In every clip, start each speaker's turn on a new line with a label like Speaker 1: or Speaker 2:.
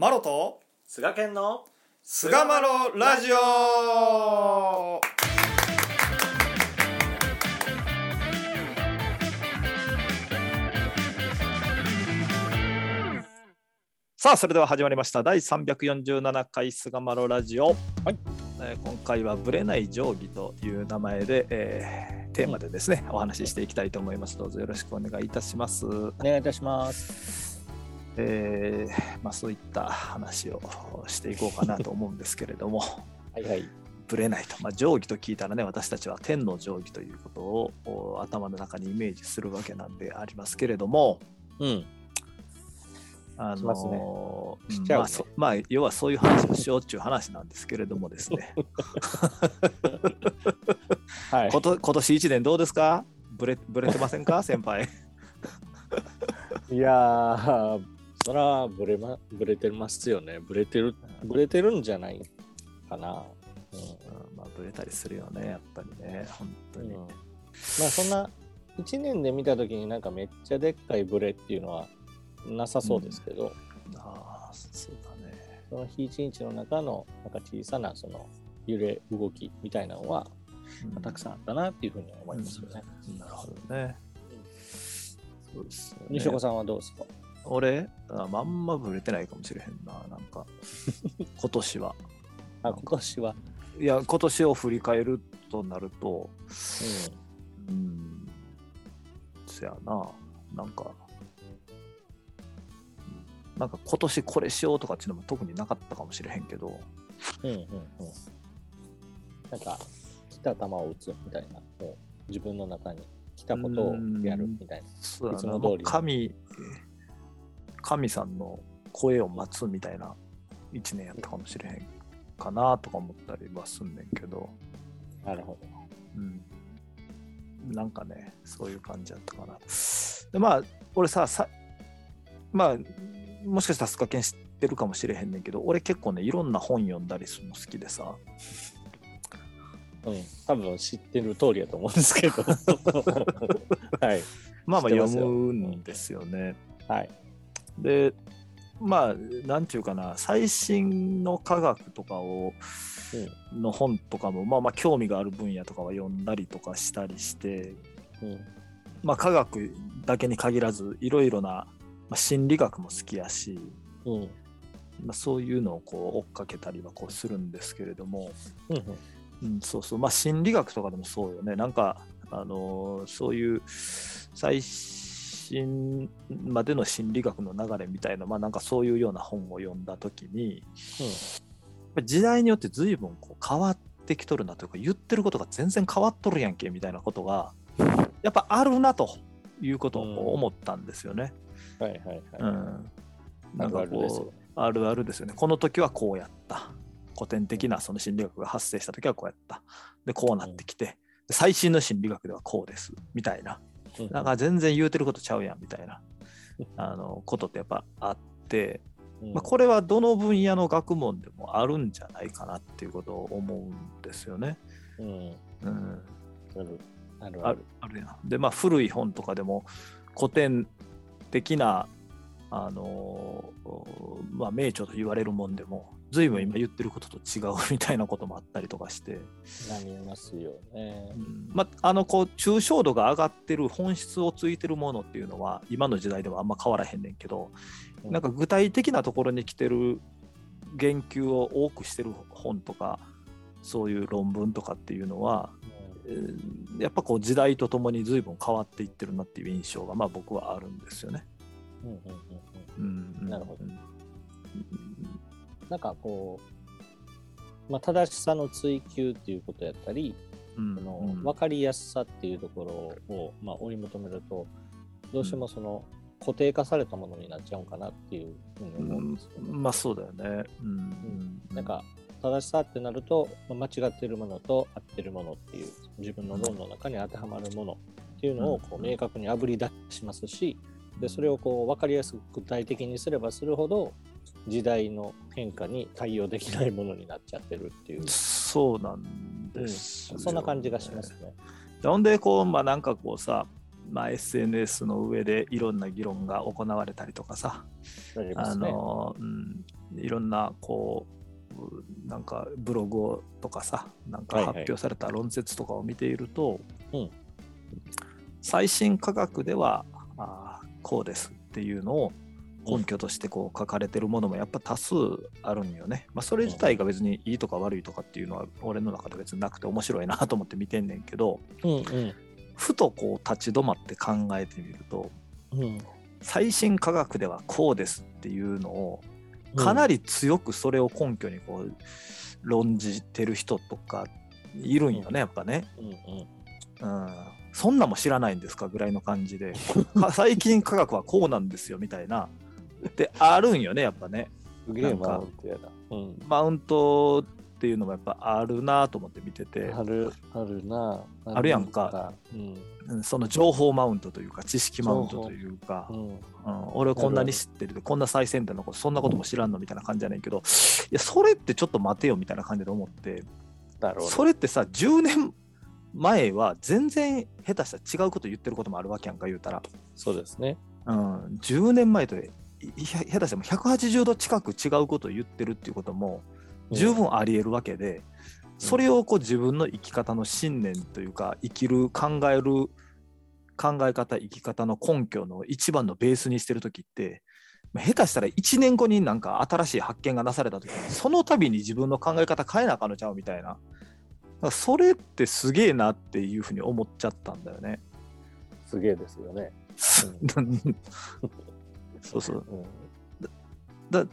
Speaker 1: マロと
Speaker 2: 菅健の
Speaker 1: 菅マロラジオ。さあそれでは始まりました。第347回菅マロラジオ、はい。えー今回は「ぶれない定規」という名前で、えーテーマでですね、お話ししていきたいと思います。どうぞよろしくお願いいたします。
Speaker 2: お願いいたします。
Speaker 1: えーまあ、そういった話をしていこうかなと思うんですけれども。
Speaker 2: はいはい。
Speaker 1: ぶれないと、まあ、定規と聞いたらね私たちは天の定規ということをお頭の中にイメージするわけなんでありますけれども。
Speaker 2: うん。
Speaker 1: あの
Speaker 2: しちゃうね。
Speaker 1: まあそまあ要はそういう話をしようっていう話なんですけれどもですね。
Speaker 2: はい。
Speaker 1: こと今年1年どうですか？ぶれぶれてませんか？先輩。
Speaker 2: いやー、そらブレまブレてますよね。ブレてるブレてるんじゃないかな。
Speaker 1: うんまあぶれたりするよねやっぱりね本当に、
Speaker 2: うん。うん、まあそんな1年で見たときになんかめっちゃでっかいブレっていうのはなさそうですけど、
Speaker 1: ああそうだね
Speaker 2: その日一日の中のなんか小さなその揺れ動きみたいなのは
Speaker 1: うん
Speaker 2: たくさんあったなっていうふうに思いますよね。
Speaker 1: なるほどね。そうですよね
Speaker 2: 西岡さんはどうですか？
Speaker 1: 俺あ、まんまぶれてないかもしれへんな、なんか、今年は。
Speaker 2: あ今年は、
Speaker 1: いや、今年を振り返るとなると、
Speaker 2: う
Speaker 1: うん、そやな、なんか、なんか今年これしようとかっていうのも特になかったかもしれへんけど、
Speaker 2: ん、うんうんうん。なんか来た球を打つみたいな、もう自分の中に来たことをやるみたいな。
Speaker 1: そうやな、
Speaker 2: いつも通り
Speaker 1: もう神、神さんの声を待つみたいな一年やったかもしれへんかなとか思ったりはすんねんけど、
Speaker 2: なるほ
Speaker 1: うん。なんかね、そういう感じやったかな。で、まあ、俺さ、さまあ、もしかしたらスカケン知ってるかもしれへんねんけど、俺結構ね、いろんな本読んだりするの好きでさ、
Speaker 2: ど。うん、多分知ってる通りやと思うんですけど。はい。
Speaker 1: まあまあ読むんですよね。
Speaker 2: はい。
Speaker 1: で、まあ、なんちゅうかな、最新の科学とかを、の本とかも、まあまあ興味がある分野とかは読んだりとかしたりして、
Speaker 2: うん。
Speaker 1: まあ科学だけに限らず、いろいろな、まあ、心理学も好きやし、
Speaker 2: うん。
Speaker 1: まあ、そういうのをこう追っかけたりはこうするんですけれども、
Speaker 2: うん。
Speaker 1: うん、そうそう、まあ心理学とかでもそうよね。なんか、あのーそういう最新までの心理学の流れみたいな、まあなんかそういうような本を読んだときに、やっぱり時代によって随分こう変わってきとるなというか、言ってることが全然変わっとるやんけみたいなことが、やっぱあるなということを思ったんですよね。
Speaker 2: はいはいはい。
Speaker 1: うん。なんか
Speaker 2: あるあるですよ
Speaker 1: こう、あるあるですよね。この時はこうやった。古典的なその心理学が発生した時はこうやった。で、こうなってきて、で最新の心理学ではこうです。みたいな。
Speaker 2: うん
Speaker 1: なんか全然言うてることちゃうやんみたいなあのことってやっぱあって、
Speaker 2: うん
Speaker 1: まあ、これはどの分野の学問でもあるんじゃないかなっていうことを思うんですよね。
Speaker 2: うん。
Speaker 1: うん、
Speaker 2: ある。ある
Speaker 1: ある。あるやん。でまあ古い本とかでも古典的なあのーまあ、名著と言われるもんでも随分今言ってることと違うみたいなこともあったりとかして、
Speaker 2: なりますよね。
Speaker 1: う。ん。まあ、あのこう抽象度が上がってる本質をついてるものっていうのは今の時代ではあんま変わらへんねんけど、
Speaker 2: うん。
Speaker 1: なんか具体的なところに来てる言及を多くしてる本とかそういう論文とかっていうのは、えーやっぱこう時代とともに随分変わっていってるなっていう印象がまあ僕はあるんですよね。
Speaker 2: うんうんうんうん。
Speaker 1: うん
Speaker 2: なるほど。
Speaker 1: うん
Speaker 2: なんかこう、まあ、正しさの追求っていうことやったり、
Speaker 1: うん。
Speaker 2: その
Speaker 1: うん。
Speaker 2: 分かりやすさっていうところを、まあ、追い求めるとどうしてもその固定化されたものになっちゃうんかなっていうふうに思うんですよね。
Speaker 1: まあそうだよね。うん。
Speaker 2: なんか正しさってなるとまあ間違ってるものと合ってるものっていう自分の論の中に当てはまるものっていうのをこう明確にあぶり出しますしでそれをこう分かりやすく具体的にすればするほど時代の変化に対応できないものになっちゃってるっていう、
Speaker 1: そうなんですよね、
Speaker 2: そんな感じがしますね。
Speaker 1: ほんでこうまあなんかこうさまあ、SNS の上でいろんな議論が行われたりとかさ、あのうん、いろんなこうなんかブログとかさなんか発表された論説とかを見ていると、
Speaker 2: うん。
Speaker 1: 最新科学ではあこうですっていうのを根拠としてこう書かれてるものもやっぱ多数あるんよね。まあ、それ自体が別にいいとか悪いとかっていうのは俺の中で別になくて面白いなと思って見てんねんけど
Speaker 2: うんうん。
Speaker 1: ふとこう立ち止まって考えてみると
Speaker 2: うん。
Speaker 1: 最新科学ではこうですっていうのをかなり強くそれを根拠にこう論じてる人とかいるんよねやっぱね。
Speaker 2: うんうん。
Speaker 1: うん。そんなんも知らないんですかぐらいの感じで。か最近科学はこうなんですよみたいなであるんよねやっぱね
Speaker 2: すげえマウントやだ。うん。
Speaker 1: マウントっていうのもやっぱあるなと思って見てて、
Speaker 2: ある、あるな。
Speaker 1: あるやんか。
Speaker 2: うん。
Speaker 1: うんその情報マウントというか知識マウントというか
Speaker 2: う、ん。
Speaker 1: うん、俺はこんなに知ってるでこんな最先端のことそんなことも知らんのみたいな感じじゃないけどいやそれってちょっと待てよみたいな感じで思って。それってさ10年前は全然下手したら違うこと言ってることもあるわけやんか言うたら、
Speaker 2: そうですね。
Speaker 1: うん、10年前と下手したらもう180度近く違うことを言ってるっていうことも十分ありえるわけで、それをこう自分の生き方の信念というか生きる考える考え方生き方の根拠の一番のベースにしてる時ってまあ下手したら1年後になんか新しい発見がなされた時にその度に自分の考え方変えなあかんのちゃうみたいなそれってすげえなっていうふうに思っちゃったんだよね。
Speaker 2: すげえですよね。
Speaker 1: そうそう
Speaker 2: うん。
Speaker 1: だ
Speaker 2: うん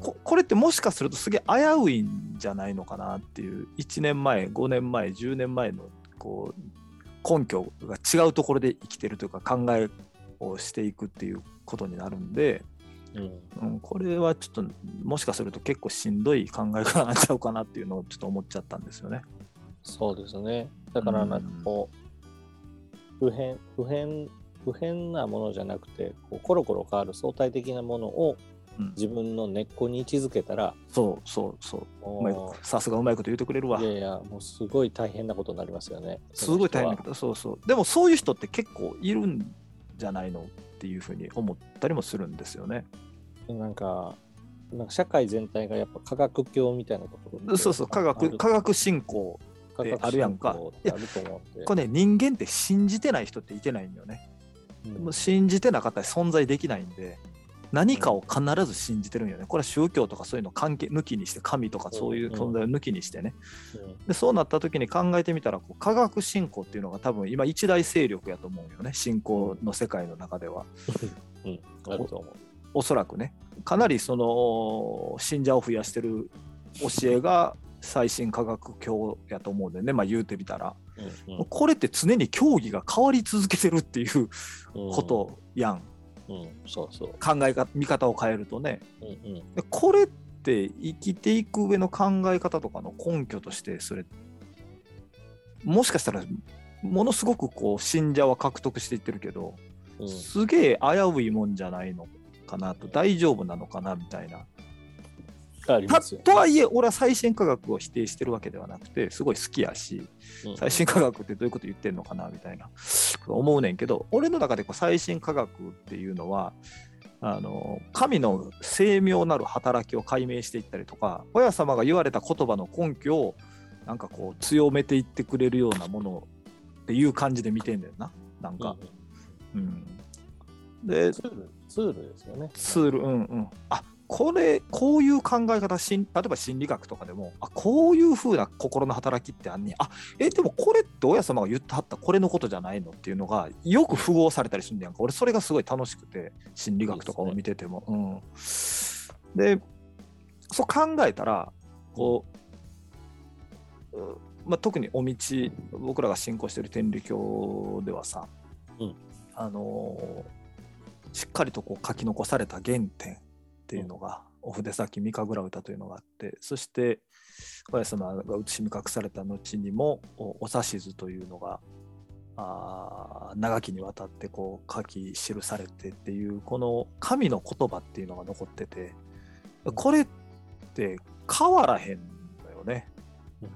Speaker 1: ここれってもしかするとすげえ危ういんじゃないのかなっていう1年前5年前10年前のこう根拠が違うところで生きてるというか考えをしていくっていうことになるんで、
Speaker 2: うん
Speaker 1: うん、これはちょっともしかすると結構しんどい考え方なんちゃうかなっていうのをちょっと思っちゃったんですよね。
Speaker 2: そうですね。だからなんかこう、普遍、普遍、普遍なものじゃなくて、こうコロコロ変わる相対的なものを
Speaker 1: うん
Speaker 2: 自分の根っこに位置づけたら、
Speaker 1: そうそうそううまい
Speaker 2: も
Speaker 1: さすがうまいこと言ってくれるわ
Speaker 2: うい。やいや、もうすごい大変なことになりますよね。
Speaker 1: すごい大変だけ
Speaker 2: ど。
Speaker 1: どそうそうでもそういう人って結構いるんじゃないのっていうふうに思ったりもするんですよね。
Speaker 2: なんか、なんか社会全体がやっぱ科学教みたいなところ
Speaker 1: そうそう科学科学振興
Speaker 2: 科学
Speaker 1: あるやんかこれね人間って信じてない人っていてないんだよね。
Speaker 2: うん
Speaker 1: もう信じてなかったら存在できないんで何かを必ず信じてるんよね。これは宗教とかそういうの関係抜きにして神とかそういう存在を抜きにしてね。でそうなった時に考えてみたらこう科学振興っていうのが多分今一大勢力やと思うよね信仰の世界の中では。
Speaker 2: うん、うん、あると思う。
Speaker 1: おそらくねかなりその信者を増やしてる教えが最新科学教やと思うんでねまあ言うてみたら、
Speaker 2: うん
Speaker 1: これって常に教義が変わり続けてるっていう
Speaker 2: うん。
Speaker 1: ことやん、
Speaker 2: うん、そうそう。
Speaker 1: 考え方見方を変えるとね。
Speaker 2: うんうん。
Speaker 1: でこれって生きていく上の考え方とかの根拠としてそれもしかしたらものすごくこう信者は獲得していってるけど、
Speaker 2: うん。
Speaker 1: すげえ危ういもんじゃないのかなと大丈夫なのかなみたいな。とはいえ俺は最新科学を否定してるわけではなくてすごい好きやし
Speaker 2: うん。
Speaker 1: 最新科学ってどういうこと言ってんのかなみたいな思うねんけど俺の中でこう最新科学っていうのはあの神の精妙なる働きを解明していったりとか親様が言われた言葉の根拠をなんかこう強めていってくれるようなものっていう感じで見てんだよななん
Speaker 2: うん
Speaker 1: か、うん、で
Speaker 2: ツール、ツールですよね。
Speaker 1: ツール、うんうん。あこれ、こういう考え方、しん例えば心理学とかでも、あこういうふうな心の働きってあんねんあえ、でもこれって親様が言ってはったこれのことじゃないのっていうのが、よく符合されたりするんやんか。俺、それがすごい楽しくて、心理学とかを見てても。うん、で、そう考えたら、こう、うまあ、特にお道、僕らが信仰してる天理教ではさ、
Speaker 2: うん
Speaker 1: あのーしっかりとこう書き残された原点っていうのが、お筆先三神楽歌というのがあってそして親様が写しみ隠された後にもおお指図というのがあー長きにわたってこう書き記されてっていうこの神の言葉っていうのが残っててこれって変わらへんのよね。
Speaker 2: うん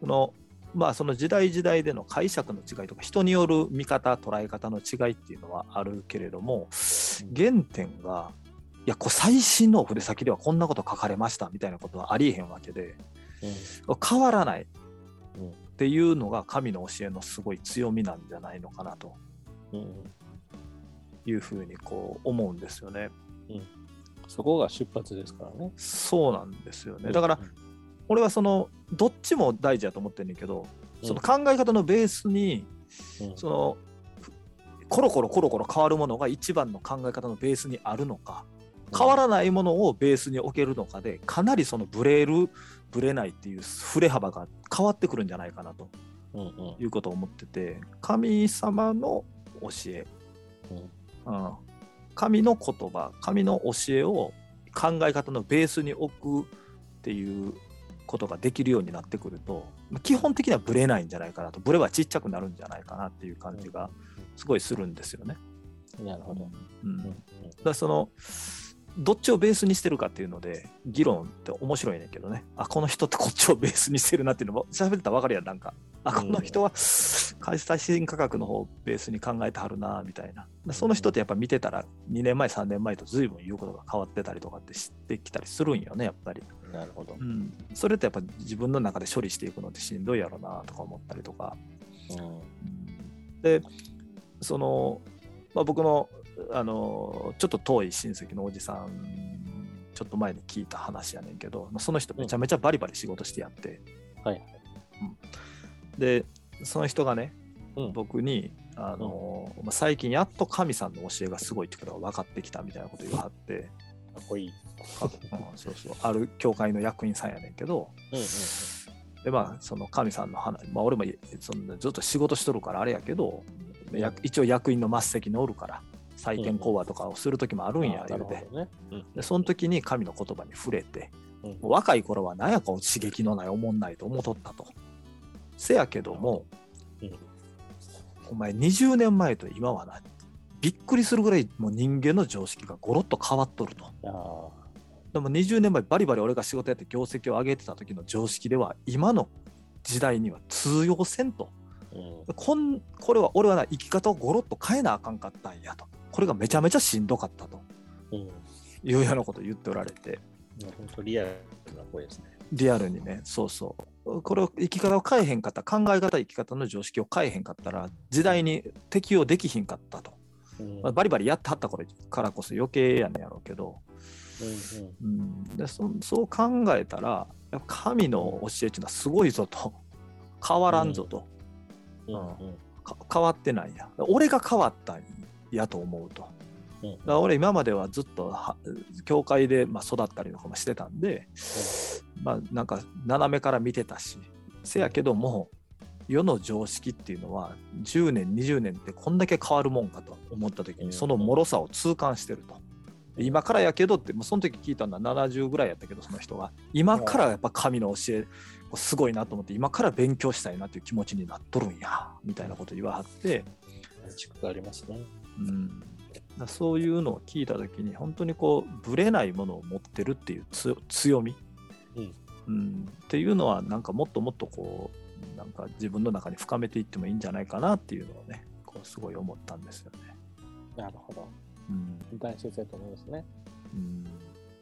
Speaker 1: そのまあその時代時代での解釈の違いとか人による見方捉え方の違いっていうのはあるけれども原点がいやこう最新のお筆先ではこんなこと書かれましたみたいなことはありえへんわけで変わらない。っていうのが神の教えのすごい強みなんじゃないのかなと。いうふうにこう思うんですよね。
Speaker 2: うん、そこが出発ですからね。
Speaker 1: そうなんですよね。だから、俺はそのどっちも大事だと思ってんねんけど、その考え方のベースに、そのコロコロコロコロ変わるものが一番の考え方のベースにあるのか変わらないものをベースに置けるのかでかなりそのブレるブレないっていう振れ幅が変わってくるんじゃないかなということを思ってて神様の教え、うん、神の言葉神の教えを考え方のベースに置くっていうことができるようになってくると基本的にはブレないんじゃないかなと。ブレはちっちゃくなるんじゃないかなっていう感じがすごいするんですよね。
Speaker 2: なるほど。
Speaker 1: うん、だそのどっちをベースにしてるかっていうので議論って面白いねんけどね。あこの人ってこっちをベースにしてるなっていうのも喋ってたら分かるやんなんか。あこの人は開催新価格の方をベースに考えてはるなみたいな。その人ってやっぱ見てたら2年前3年前と随分言うことが変わってたりとかって知ってきたりするんよねやっぱり。
Speaker 2: なるほど、
Speaker 1: うん、それってやっぱ自分の中で処理していくのってしんどいやろなとか思ったりとか、うん、でその、まあ、僕のあのちょっと遠い親戚のおじさんちょっと前に聞いた話やねんけどその人めちゃめちゃバリバリ仕事してやって、
Speaker 2: はい、
Speaker 1: うん、でその人がね、うん、僕にあの、うん、最近やっと神さんの教えがすごいってことが分かってきたみたいなこと言わはって。
Speaker 2: かっこいい。
Speaker 1: そうそうある教会の役員さんやねんけど、
Speaker 2: うんうんうん。
Speaker 1: でまあその神さんの話、まあ、俺もそのずっと仕事しとるからあれやけど、一応役員の末席におるから採点講話とかをする時もあるんや、言うて、ねうん、でその時に神の言葉に触れて、うん、若い頃は何やか刺激のない思んないと思っとったと。せやけども、うん、お前20年前と今はなびっくりするぐらいもう人間の常識がゴロッと変わっとると。でも20年前バリバリ俺が仕事やって業績を上げてた時の常識では今の時代には通用せんと、うん、こんこれは俺はな生き方をゴロッと変えなあかんかったんやとこれがめちゃめちゃしんどかったと、うん、いうようなことを言っておられて。
Speaker 2: 本当リアルな声ですね。
Speaker 1: リアルにね、そうそう。これを生き方を変えへんかった、考え方、生き方の常識を変えへんかったら、時代に適応できひんかったと。うん、まあ、バリバリやってはったからこそ余計やねんやろうけど、うん、うん、でそそう考えたら、神の教えっていうのはすごいぞと、変わらんぞと、うん。変わってないや。俺が変わったんやと思うと。うん、だから俺今まではずっと教会でまあ育ったりとかもしてたんで、うん、まあなんか斜めから見てたしせやけども世の常識っていうのは10年20年ってこんだけ変わるもんかと思った時にその脆さを痛感してると。今からやけどってもうその時聞いたのは70ぐらいやったけどその人は。今からやっぱ神の教えすごいなと思って今から勉強したいなっていう気持ちになっとるんやみたいなこと言わはって
Speaker 2: ありますね。
Speaker 1: うん、だそういうのを聞いた時に本当にこうぶれないものを持ってるっていう強み、うん。うん、っていうのはなんかもっともっとこうなんか自分の中に深めていってもいいんじゃないかなっていうのをねこうすごい思ったんですよね。
Speaker 2: なるほど。うん、大切だと思いますね。うん、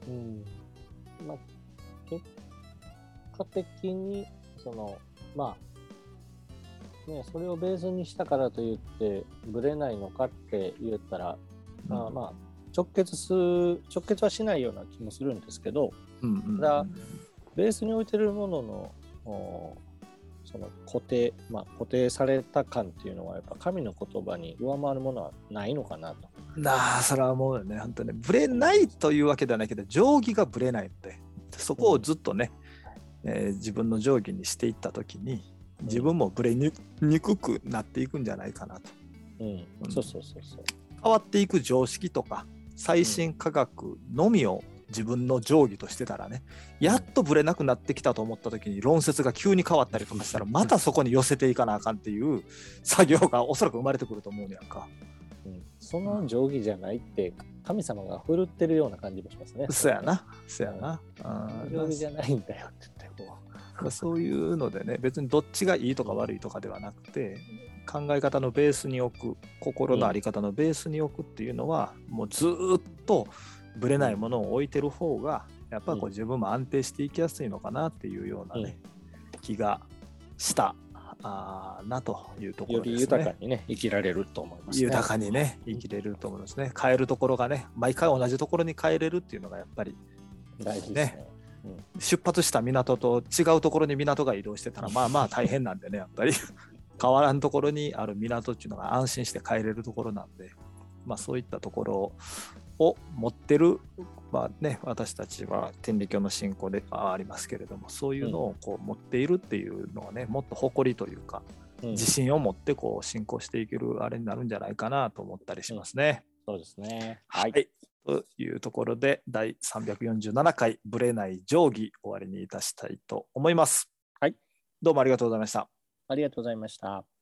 Speaker 2: うん。まあ、結果的にそのまあね、それをベースにしたからといってぶれないのかって言ったら、うん、まあまあ直結す直結はしないような気もするんですけど、うんうん、ただベースに置いてるもののその固定、まあ、固定された感っていうのはやっぱ神の言葉に上回るものはないのかなと。
Speaker 1: なあそれはもうね。本当ねぶれないというわけではないけど定規がぶれないって。そこをずっとね、うん、えー、自分の定規にしていった時に自分もぶれにくくなっていくんじゃないかなと。
Speaker 2: うん、うん、そうそうそうそう。
Speaker 1: 変わっていく常識とか最新科学のみを自分の定規としてたらねやっとぶれなくなってきたと思った時に論説が急に変わったりとかしたらまたそこに寄せていかなあかんっていう作業がおそらく生まれてくると思うやんか。
Speaker 2: うん、その定規じゃないって神様が振るってるような感じもしますね。
Speaker 1: そやな。そやな。
Speaker 2: 定規じゃないんだよって言ってこう。
Speaker 1: そういうのでね別にどっちがいいとか悪いとかではなくて考え方のベースに置く心の在り方のベースに置くっていうのは、もうずっとぶれないものを置いてる方がやっぱりこう自分も安定していきやすいのかなっていうようなね、気がしたあなというところ
Speaker 2: より
Speaker 1: ですね。
Speaker 2: 豊かにね、生きられると思います、ね。
Speaker 1: 豊かにね生きれると思いますね。変えるところがね毎回同じところに変えれるっていうのがやっぱり
Speaker 2: 大事ですね。
Speaker 1: 出発した港と違うところに港が移動してたらまあまあ大変なんでねやっぱり。変わらんところにある港っていうのが安心して帰れるところなんで、まあ、そういったところを持ってる、まあね、私たちは天理教の信仰ではありますけれどもそういうのをこう持っているっていうのはねもっと誇りというか
Speaker 2: うん。
Speaker 1: 自信を持ってこう進行していけるあれになるんじゃないかなと思ったりしますね。
Speaker 2: そうですね。
Speaker 1: はい、というところで第347回ぶれない定規終わりにいたしたいと思います。
Speaker 2: はい。
Speaker 1: どうもありがとうございました。
Speaker 2: ありがとうございました。